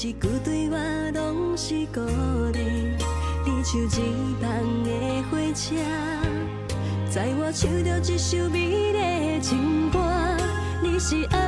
一句对我拢是鼓励。你像一班的火车，载我唱着一首美丽的情歌。你是爱。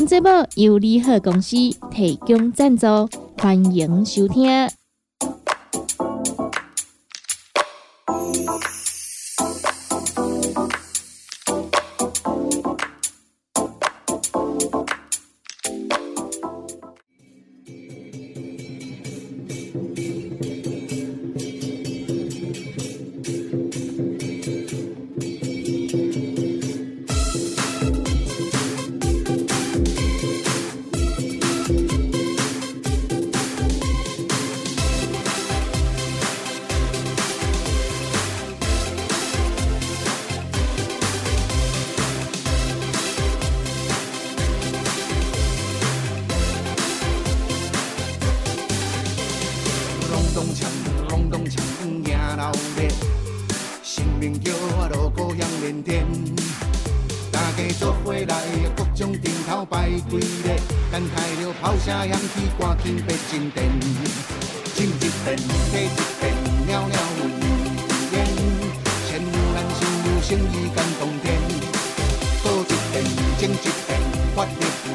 本节目由联合公司提供赞助，欢迎收听。生命叫我路故乡连天。大家做伙来，各种顶头摆几日，等待着炮声响起，赶紧别进店。进一遍，退一遍，袅袅烟，千难万难，心意感动天。过一遍，整一遍，发热不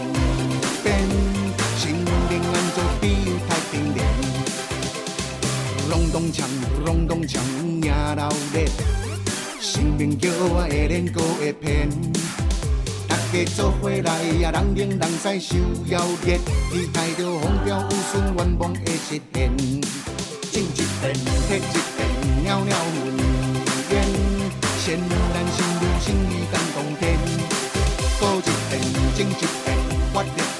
变，心灵安做比太平凉。隆咚锵，隆咚锵，迎老热，生命叫我会练过会偏。大家做伙来呀，人人使受邀约，期待着风调雨顺，愿望会实现。进一遍，退一遍，袅袅问言，先咱心如心意感动天。过一遍，整一遍，发热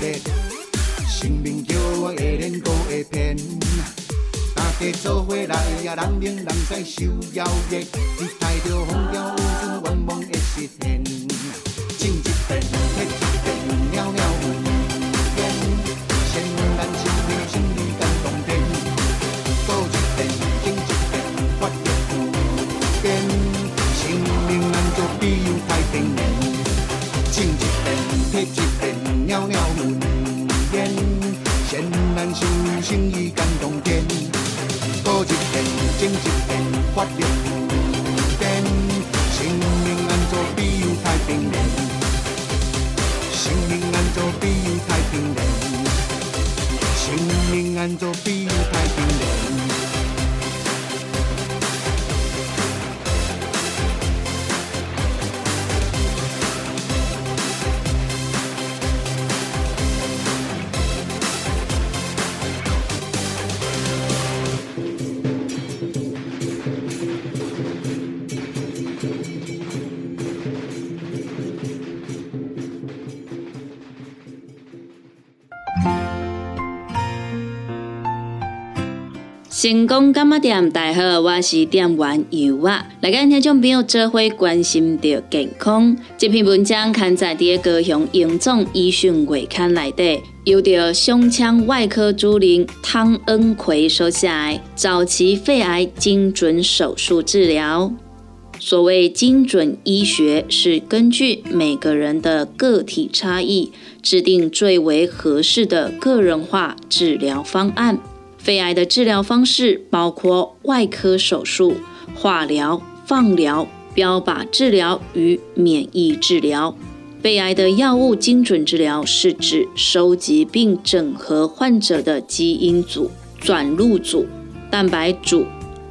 热，生命叫我会练过会偏。大家做伙来呀，人冷人使受邀约，期待着风调雨顺，愿望会实现。进一遍，正义感动天，多一片正一片，发电。生命安坐必有太平人，生命安坐必有太平人，生命安坐。成功干嘛店？大家好，我是店员尤啊。来跟听众朋友做伙关心着健康。这篇文章刊载伫高雄荣总医讯月刊内底，由着胸腔外科主任汤恩奎所写的早期肺癌精准手术治疗。所谓精准医学，是根据每个人的个体差异，制定最为合适的个人化治疗方案。肺癌的治疗方式包括外科手术、化疗、放疗、标靶治疗与免疫治疗。肺癌的药物精准治疗是指收集并整合患者的基因组、转录组、蛋白组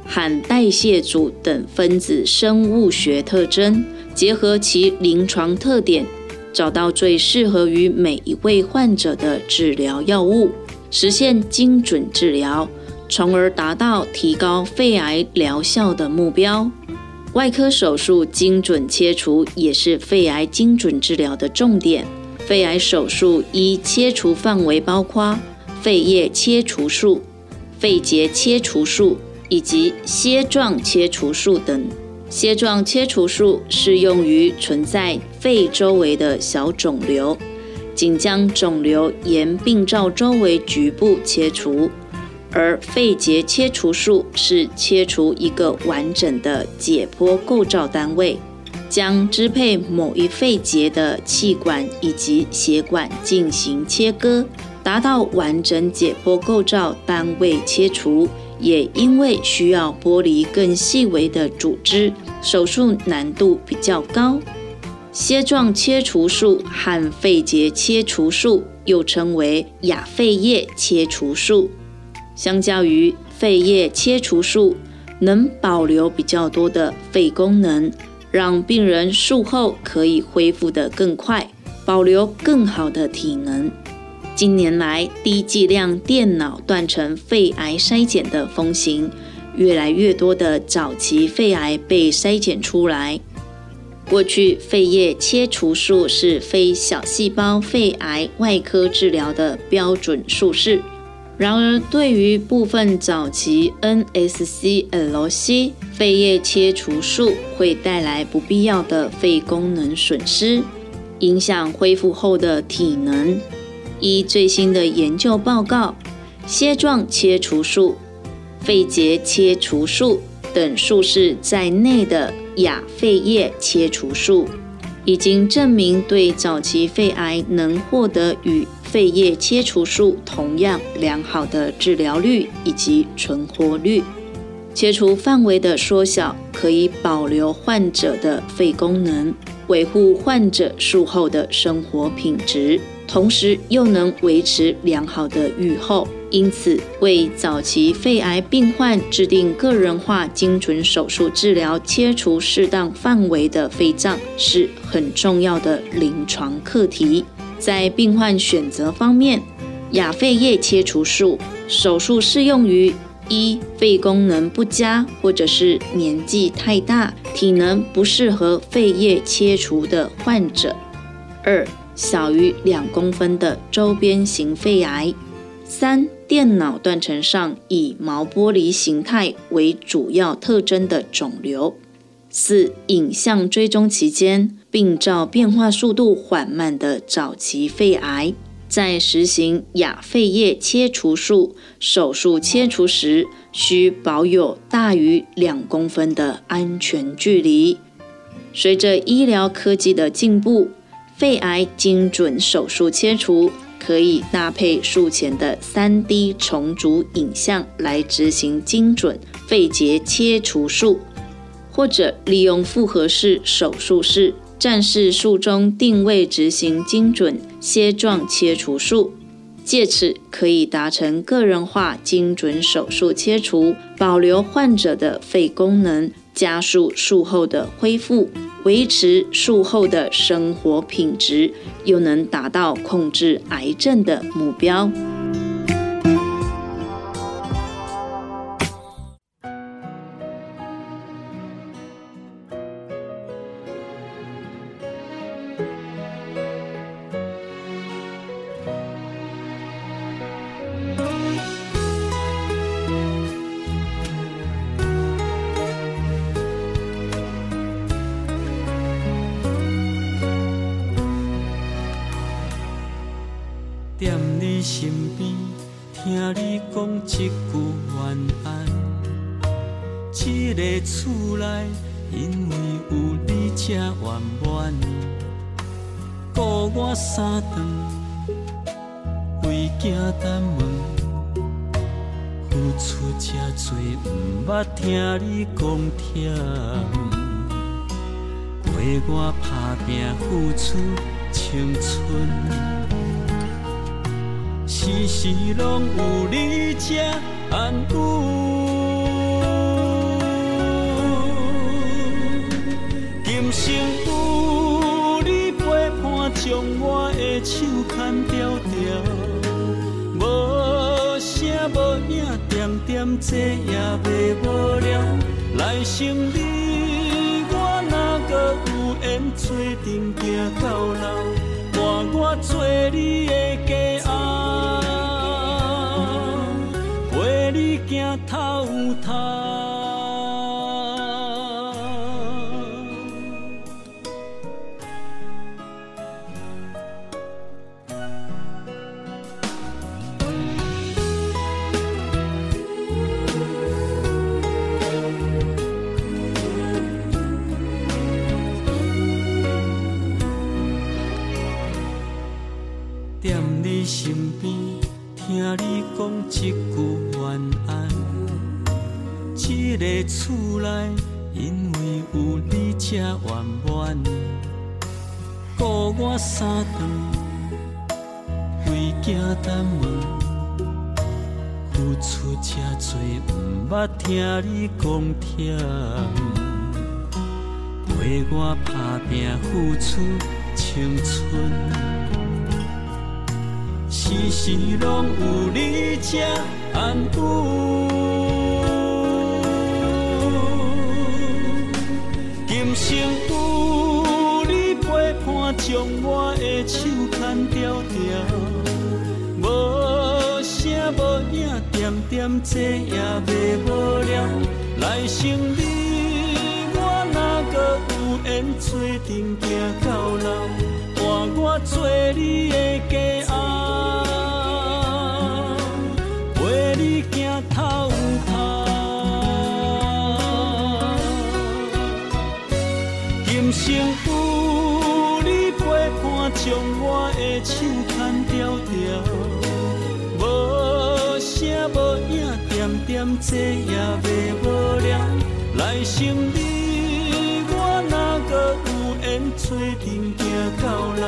含代谢组等分子生物学特征，结合其临床特点，找到最适合于每一位患者的治疗药物。实现精准治疗，从而达到提高肺癌疗效的目标。外科手术精准切除也是肺癌精准治疗的重点。肺癌手术一切除范围包括肺叶切除术、肺结切除术以及楔状切除术等。楔状切除术适用于存在肺周围的小肿瘤。仅将肿瘤沿病灶周围局部切除，而肺结切除术是切除一个完整的解剖构造单位，将支配某一肺结的气管以及血管进行切割，达到完整解剖构造单位切除。也因为需要剥离更细微的组织，手术难度比较高。楔状切除术和肺结切除术又称为亚肺叶切除术。相较于肺叶切除术，能保留比较多的肺功能，让病人术后可以恢复得更快，保留更好的体能。近年来，低剂量电脑断层肺癌筛检的风行，越来越多的早期肺癌被筛检出来。过去，肺叶切除术是非小细胞肺癌外科治疗的标准术式。然而，对于部分早期 NSCLC 肺叶切除术会带来不必要的肺功能损失，影响恢复后的体能。依最新的研究报告，楔状切除术、肺结切除术等术式在内的亚肺叶切除术，已经证明对早期肺癌能获得与肺叶切除术同样良好的治疗率以及存活率。切除范围的缩小可以保留患者的肺功能，维护患者术后的生活品质，同时又能维持良好的预后。因此，为早期肺癌病患制定个人化、精准手术治疗，切除适当范围的肺脏是很重要的临床课题。在病患选择方面，亚肺叶切除术手术适用于一肺功能不佳或者是年纪太大、体能不适合肺叶切除的患者；二小于两公分的周边型肺癌；三电脑断层上以毛玻璃形态为主要特征的肿瘤；四影像追踪期间。病灶变化速度缓慢的早期肺癌，在实行亚肺叶切除术手术切除时，需保有大于两公分的安全距离。随着医疗科技的进步，肺癌精准手术切除可以搭配术前的 3D 重组影像来执行精准肺结切除术，或者利用复合式手术室。战士术中定位执行精准楔状切除术，借此可以达成个人化精准手术切除，保留患者的肺功能，加速术后的恢复，维持术后的生活品质，又能达到控制癌症的目标。惦，这也未无聊。来生你我哪个有缘做阵行到老，伴我做你。敢问，付出这多，毋捌听你讲疼，陪我打拼付出青春，时时拢有你这安抚。今生有你陪伴，将我的手牵条条，无影，点点这也袂无聊，来生你我哪搁有缘做阵行到老，伴我做你的家后，点点坐也袂无聊。来生你我哪个有缘做阵行到老，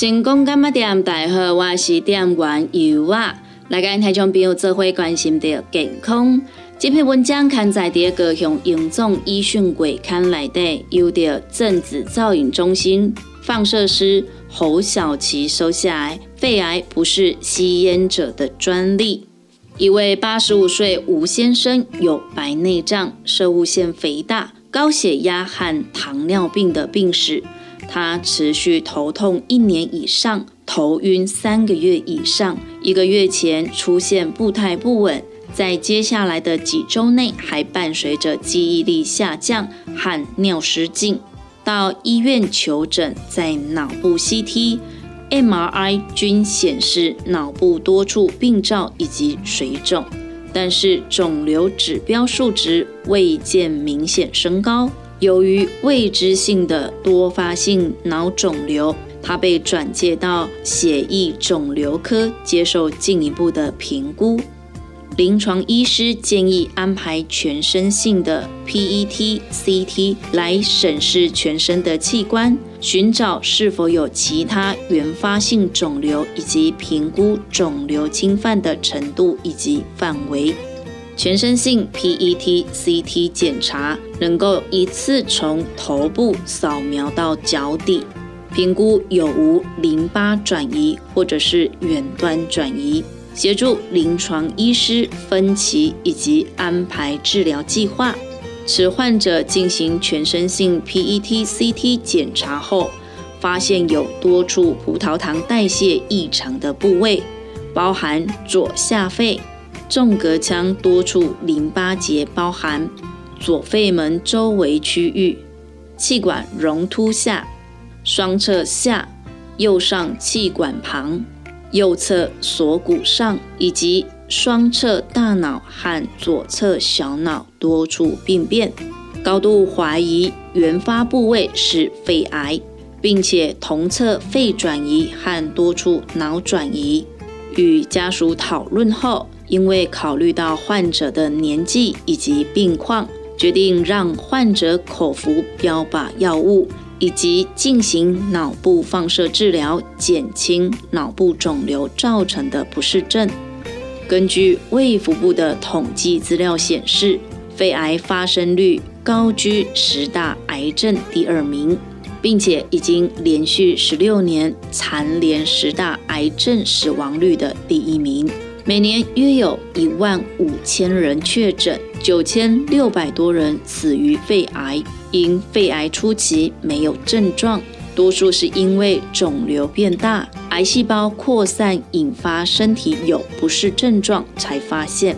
成功干么店？大家好，我是店员尤啊。来跟台中朋友做伙关心着健康。这篇文章刊载伫高雄荣总医讯鬼刊内底，由着正子造影中心放射师侯小琪收下。肺癌不是吸烟者的专利。一位八十五岁吴先生有白内障、射物腺肥大、高血压和糖尿病的病史。他持续头痛一年以上，头晕三个月以上，一个月前出现步态不稳，在接下来的几周内还伴随着记忆力下降和尿失禁。到医院求诊，在脑部 CT、MRI 均显示脑部多处病灶以及水肿，但是肿瘤指标数值未见明显升高。由于未知性的多发性脑肿瘤，他被转介到血液肿瘤科接受进一步的评估。临床医师建议安排全身性的 PET CT 来审视全身的器官，寻找是否有其他原发性肿瘤，以及评估肿瘤侵犯的程度以及范围。全身性 PET CT 检查能够一次从头部扫描到脚底，评估有无淋巴转移或者是远端转移，协助临床医师分期以及安排治疗计划。此患者进行全身性 PET CT 检查后，发现有多处葡萄糖代谢异常的部位，包含左下肺。纵隔腔多处淋巴结包含左肺门周围区域、气管容突下、双侧下、右上气管旁、右侧锁骨上以及双侧大脑和左侧小脑多处病变，高度怀疑原发部位是肺癌，并且同侧肺转移和多处脑转移。与家属讨论后。因为考虑到患者的年纪以及病况，决定让患者口服标靶药物，以及进行脑部放射治疗，减轻脑部肿瘤造成的不适症。根据卫福部的统计资料显示，肺癌发生率高居十大癌症第二名，并且已经连续十六年蝉联十大癌症死亡率的第一名。每年约有一万五千人确诊，九千六百多人死于肺癌。因肺癌初期没有症状，多数是因为肿瘤变大、癌细胞扩散引发身体有不适症状才发现。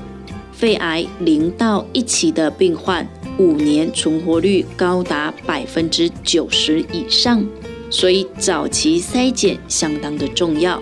肺癌零到一期的病患，五年存活率高达百分之九十以上，所以早期筛检相当的重要。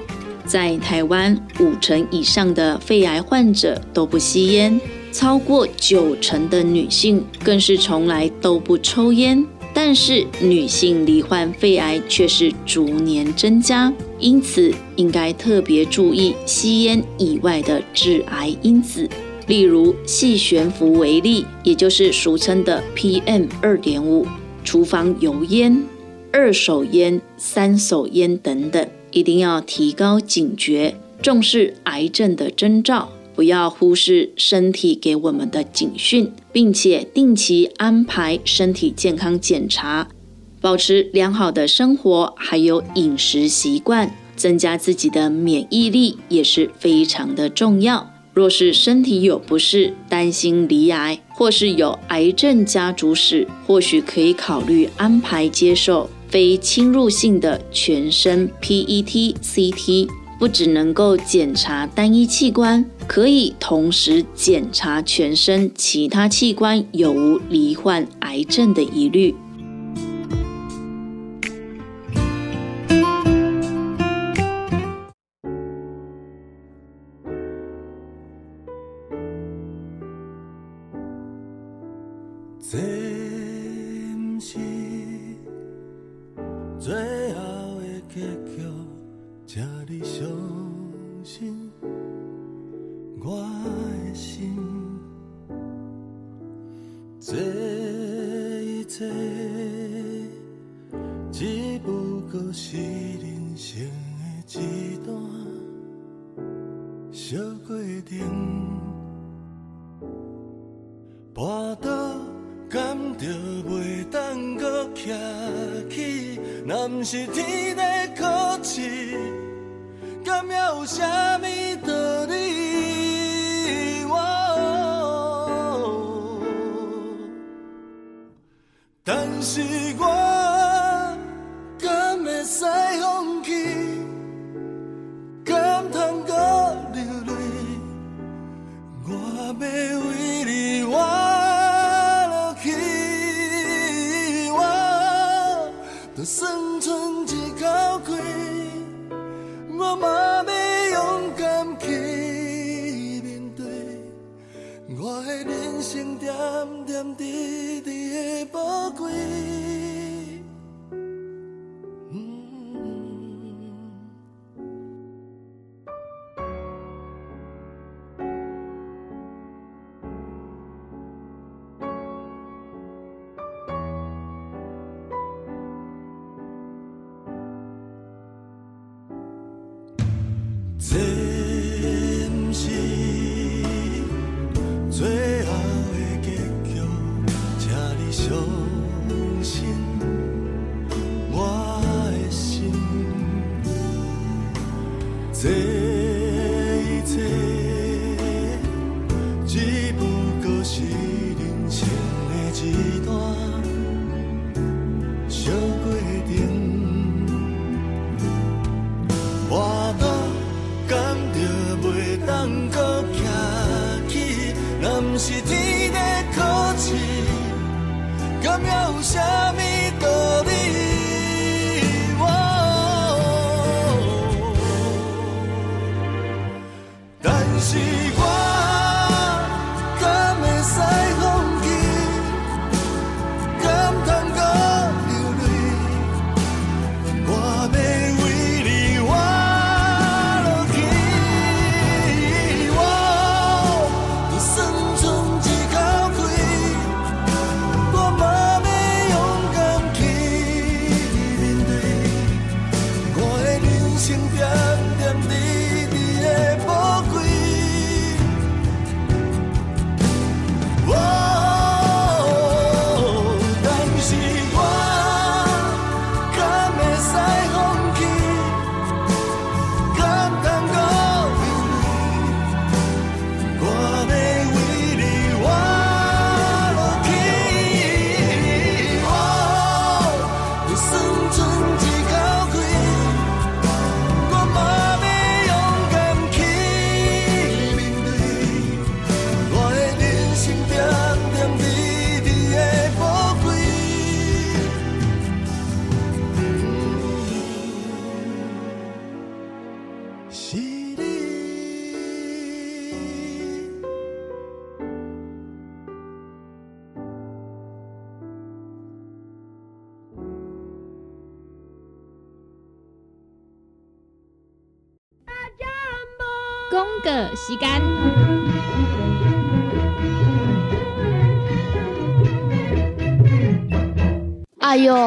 在台湾，五成以上的肺癌患者都不吸烟，超过九成的女性更是从来都不抽烟。但是女性罹患肺癌却是逐年增加，因此应该特别注意吸烟以外的致癌因子，例如细悬浮微粒，也就是俗称的 PM 二点五、厨房油烟、二手烟、三手烟等等，一定要提高警觉，重视癌症的征兆。不要忽视身体给我们的警讯，并且定期安排身体健康检查，保持良好的生活，还有饮食习惯，增加自己的免疫力也是非常的重要。若是身体有不适，担心罹癌，或是有癌症家族史，或许可以考虑安排接受非侵入性的全身 PET CT。不只能够检查单一器官，可以同时检查全身其他器官有无罹患癌症的疑虑。生点点滴滴的宝贵。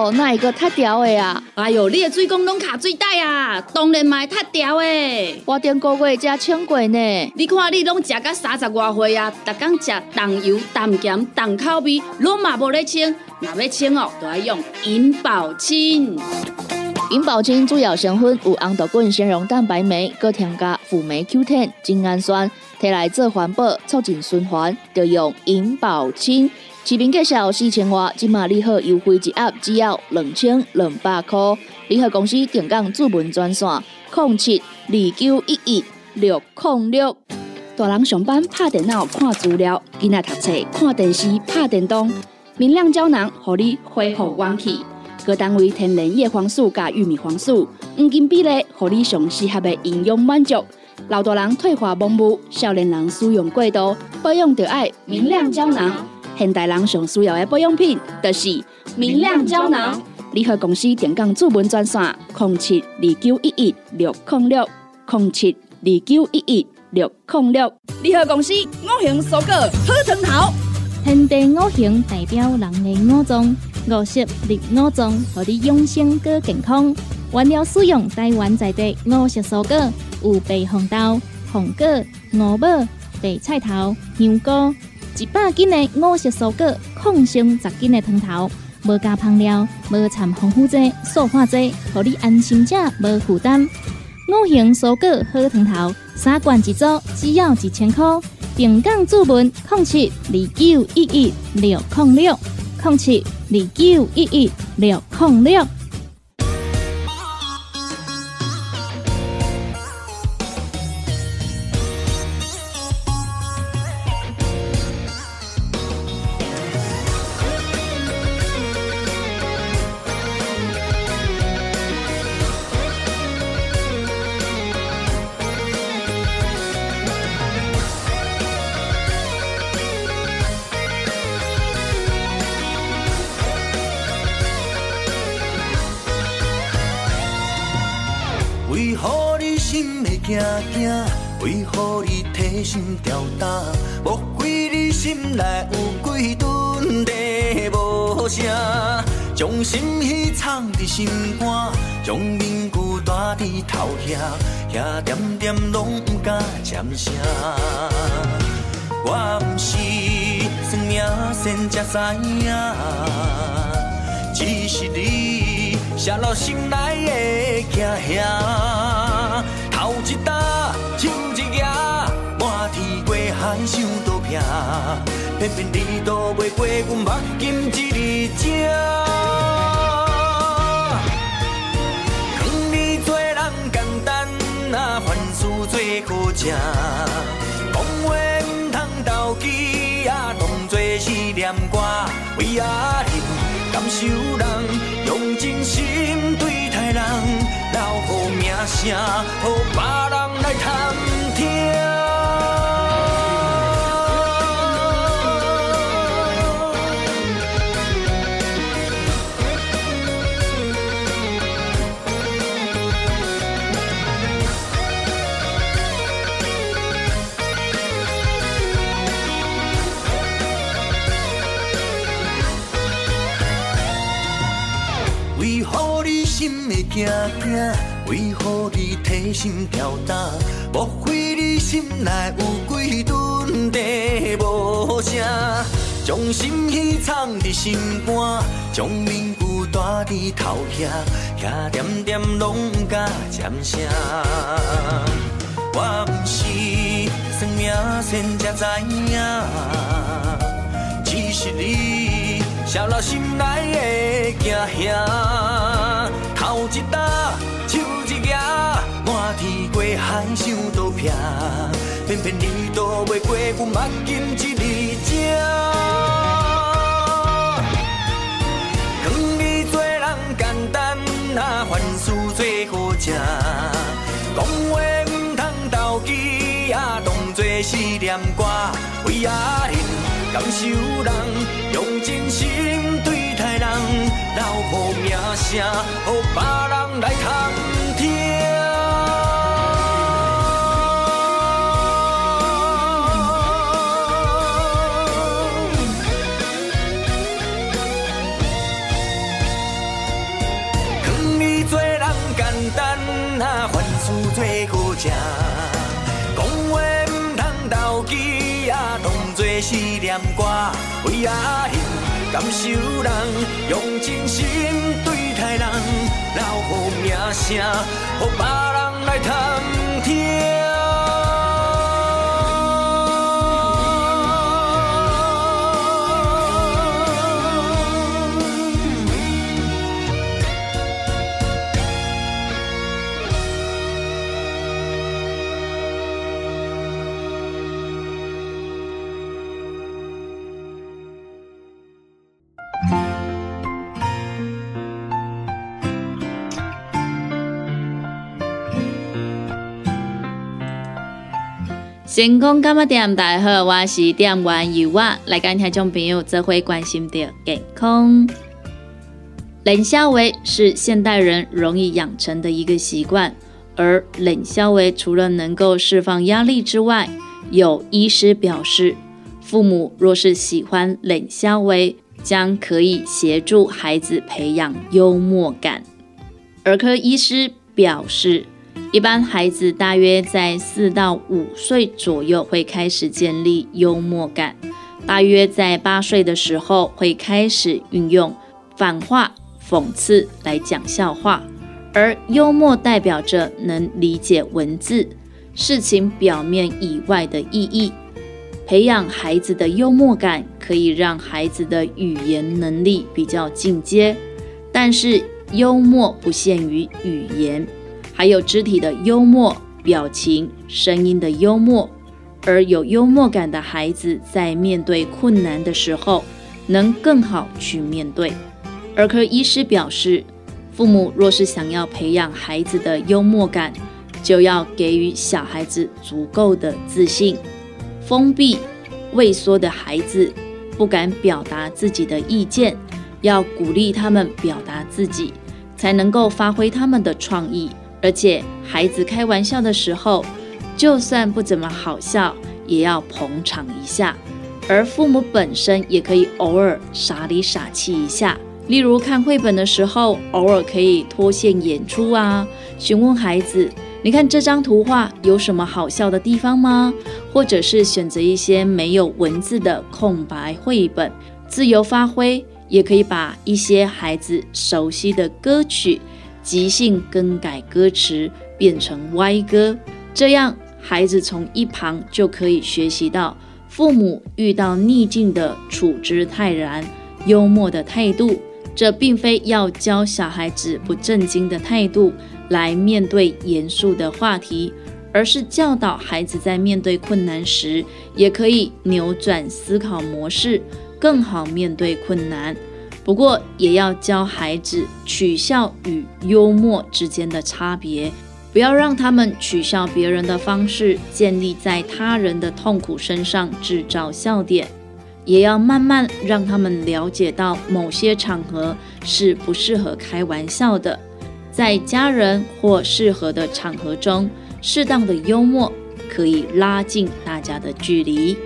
哟，那一个太屌的啊？哎哟，你的水工拢卡水袋啊，当然嘛会塌掉诶。我顶个月才请过呢。你看你拢食到三十外岁啊，逐工食重油、重咸、重口味，拢嘛无咧清。若要清哦，就要用银保清。银保清主要成分有红豆滚、纤溶蛋白酶，搁添加辅酶 Q10、精氨酸，摕来做环保、促进循环，就用银保清。市面介绍四千外，今马利好优惠一盒只要两千两百块。联合公司定岗主文专线：零七二九一一六零六。大人上班拍电脑看资料，囡仔读册看电视拍电动。明亮胶囊，互你恢复元气。各单位天然叶黄素加玉米黄素，黄金比例，互你上适合的营养满足。老大人退化盲目，少年人使用过度，保养就要明亮胶囊。现代人上需要的保养品，就是明亮胶囊。联合公司电讲主文专线：零七二九一一六零六零七二九一一六零六。联合公司五行蔬果好藤头。天地五行代表人的五脏，五色绿五脏，互你养生更健康。原料使用台湾在地五色蔬果，有白红豆、红果、五宝、白菜头、香菇，一百斤的五色蔬果，抗性十斤的汤头，无加香料，无掺防腐剂、塑化剂，互你安心吃无负担。五行蔬果好汤头，三罐一组，只要一千块。平港注文：控七二九一一六零六控七二九一一六零六。遐点点拢不敢尖声。我毋是算命先才知影，只是你写落心内的惊吓。头一搭，手一举，满天过海想倒拼，偏偏你都袂过阮目金一字情。讲话毋通投机，啊，当作是念歌。为阿人感受人，用真心对待人，留好名声，予别人来探听。惊惊？为何你提心吊胆？莫非你心内有几吨地无声？将心事藏在心肝，将面具戴在头遐，遐点点拢不敢尖声。我毋是算命先才知影，只是你写落心内的惊吓。头一搭，手一举，满天过海想倒拼，偏偏你都袂过阮目金一字情。讲你做人简单，啊，凡事做好正。讲话毋通投机，啊，当作是念歌。为阿人感受人，用真心对老婆名声，让别人来探听。劝你做人简单，凡事做正，讲话通投机啊，当念歌，为阿感受人。用真心对待人，留好名声，予别人来探听。星空干么店，大好，我是店员尤啊，来跟听众朋友这回关心的健康。冷消维是现代人容易养成的一个习惯，而冷消维除了能够释放压力之外，有医师表示，父母若是喜欢冷消维，将可以协助孩子培养幽默感。儿科医师表示。一般孩子大约在四到五岁左右会开始建立幽默感，大约在八岁的时候会开始运用反话、讽刺来讲笑话。而幽默代表着能理解文字、事情表面以外的意义。培养孩子的幽默感，可以让孩子的语言能力比较进阶。但是幽默不限于语言。还有肢体的幽默、表情、声音的幽默，而有幽默感的孩子在面对困难的时候，能更好去面对。儿科医师表示，父母若是想要培养孩子的幽默感，就要给予小孩子足够的自信。封闭、畏缩的孩子不敢表达自己的意见，要鼓励他们表达自己，才能够发挥他们的创意。而且孩子开玩笑的时候，就算不怎么好笑，也要捧场一下。而父母本身也可以偶尔傻里傻气一下，例如看绘本的时候，偶尔可以脱线演出啊，询问孩子：“你看这张图画有什么好笑的地方吗？”或者是选择一些没有文字的空白绘本，自由发挥，也可以把一些孩子熟悉的歌曲。即兴更改歌词，变成歪歌，这样孩子从一旁就可以学习到父母遇到逆境的处之泰然、幽默的态度。这并非要教小孩子不正经的态度来面对严肃的话题，而是教导孩子在面对困难时，也可以扭转思考模式，更好面对困难。不过，也要教孩子取笑与幽默之间的差别，不要让他们取笑别人的方式建立在他人的痛苦身上制造笑点，也要慢慢让他们了解到某些场合是不适合开玩笑的，在家人或适合的场合中，适当的幽默可以拉近大家的距离。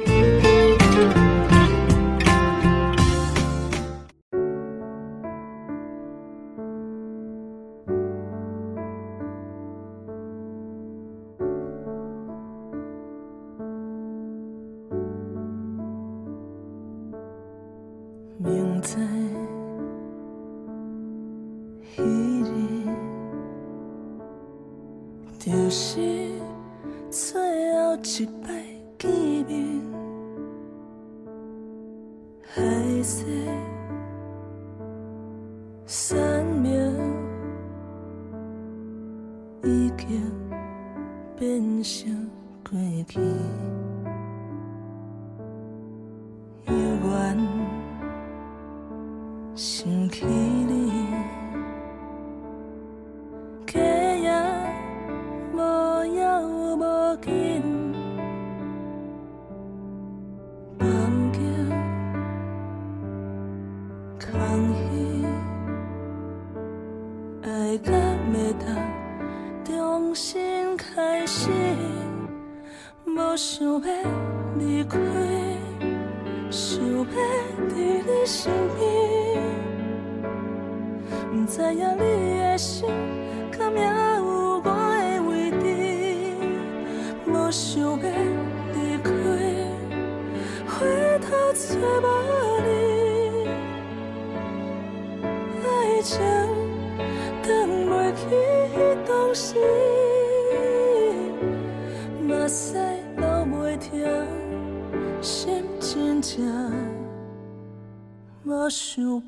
头找无你，爱情等袂起迄当时，目屎流袂停，心真正无想要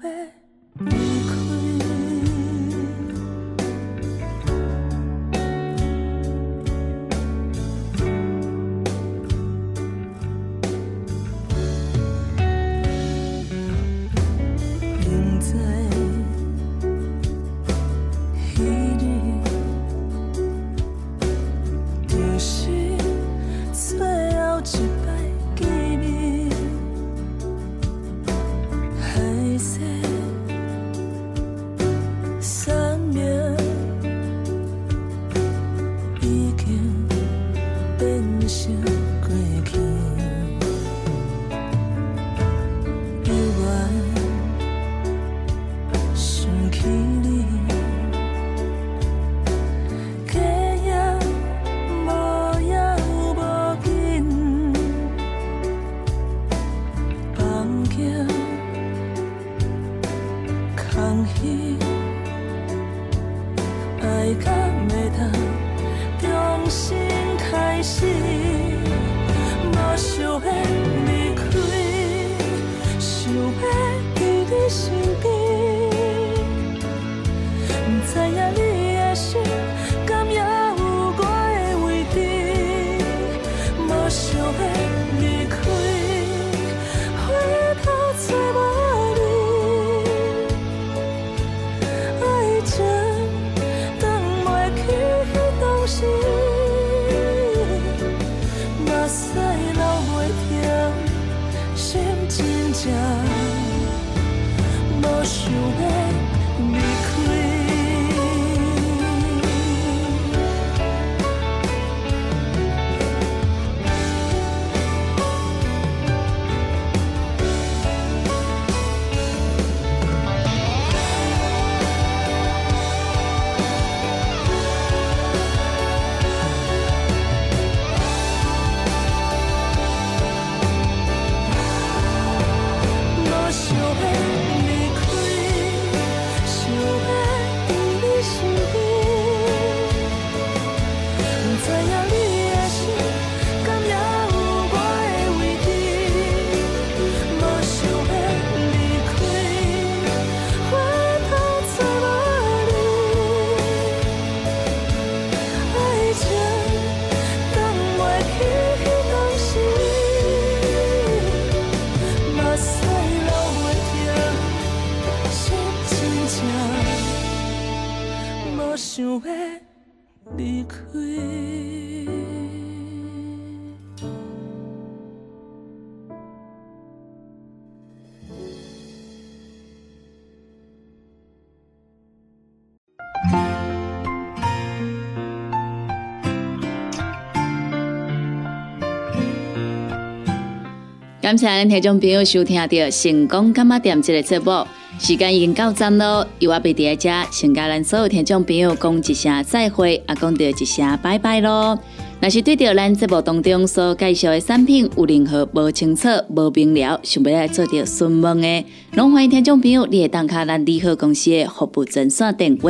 感谢咱听众朋友收听到《成功干嘛店》这个节目，时间已经到站咯，由我贝伫遮，先甲咱所有听众朋友讲一声再会，也讲到一声拜拜咯。若是对着咱节目当中所介绍的产品有任何无清楚、无明了，想要来做着询问的，拢欢迎听众朋友你会当卡咱利好公司的服务专线电话，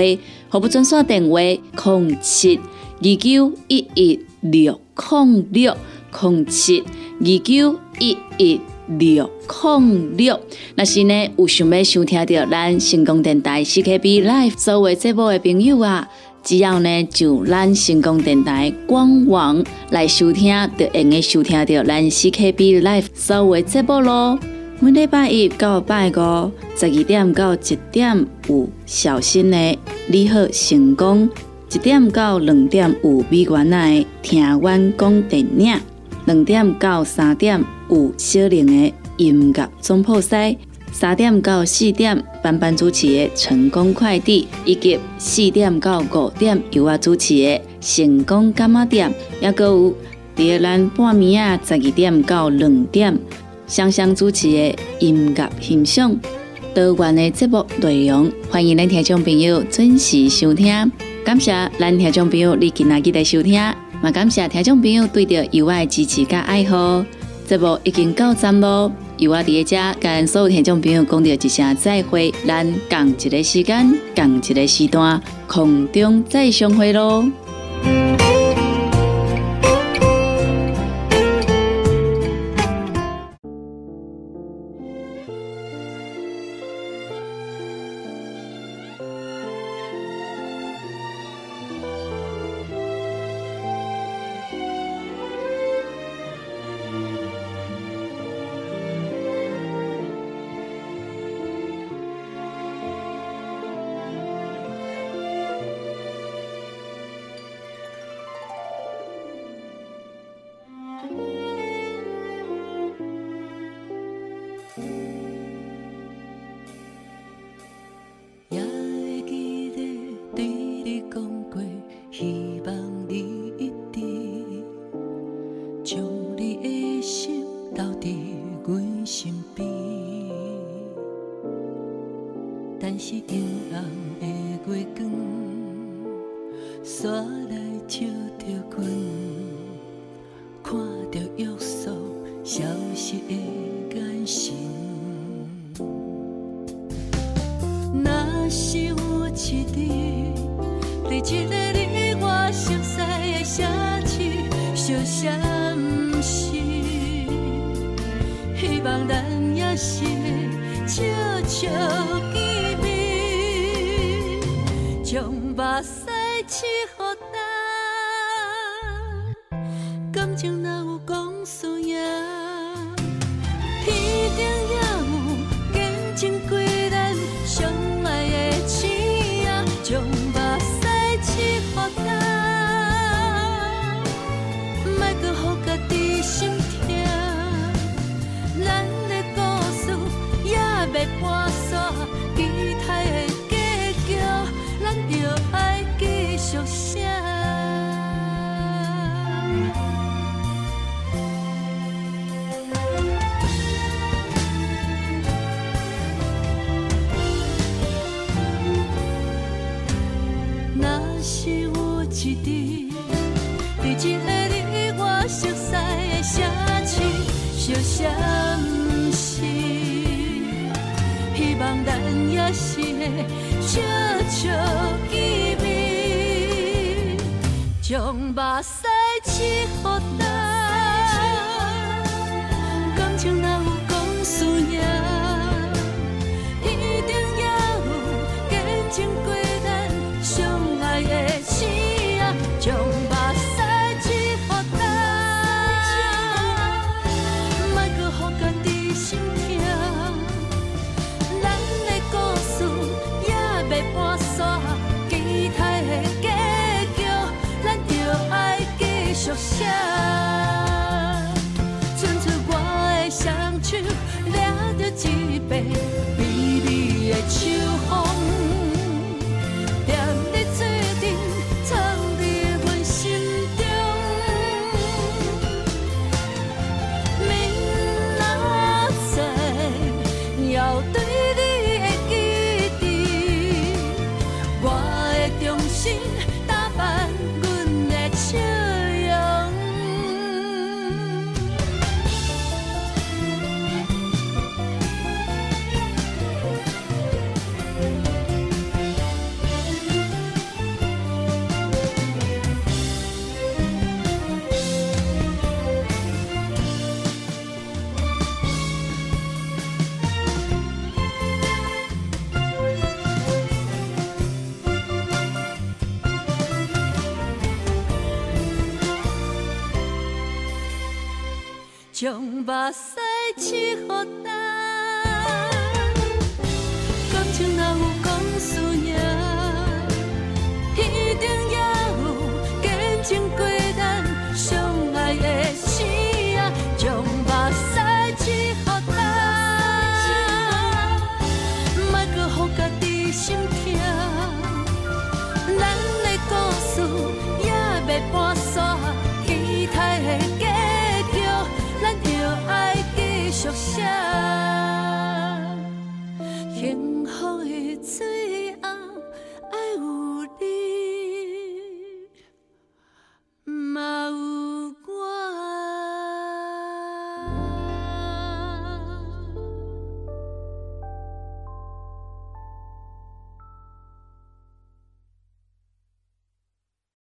服务专线电话零七二九一一六零六零七二九一一六零六。若是呢有想要收听到咱成功电台 CKB Live 所有节目的朋友啊，只要呢就咱成功电台官网来收听，就会用收听到咱 CKB Live 所有节目咯。每礼拜一到拜五十二点到一点有小新的你好成功，一点到两点有美元仔的听阮讲电影，两点到三点有小玲的音乐总铺师。三点到四点，班班主持的《成功快递》，以及四点到五点由我主持的《成功干妈店》，也搁有伫咱半暝啊十二点到两点，双双主持的音乐欣赏。多元的节目内容，欢迎咱听众朋友准时收听。感谢咱听众朋友你今仔日的收听，嘛感谢听众朋友对着有爱支持甲爱好，节目已经到站咯。有我伫遮跟所有听众朋友讲着一声再会，咱共一个时间，共一个时段，空中再相会咯。将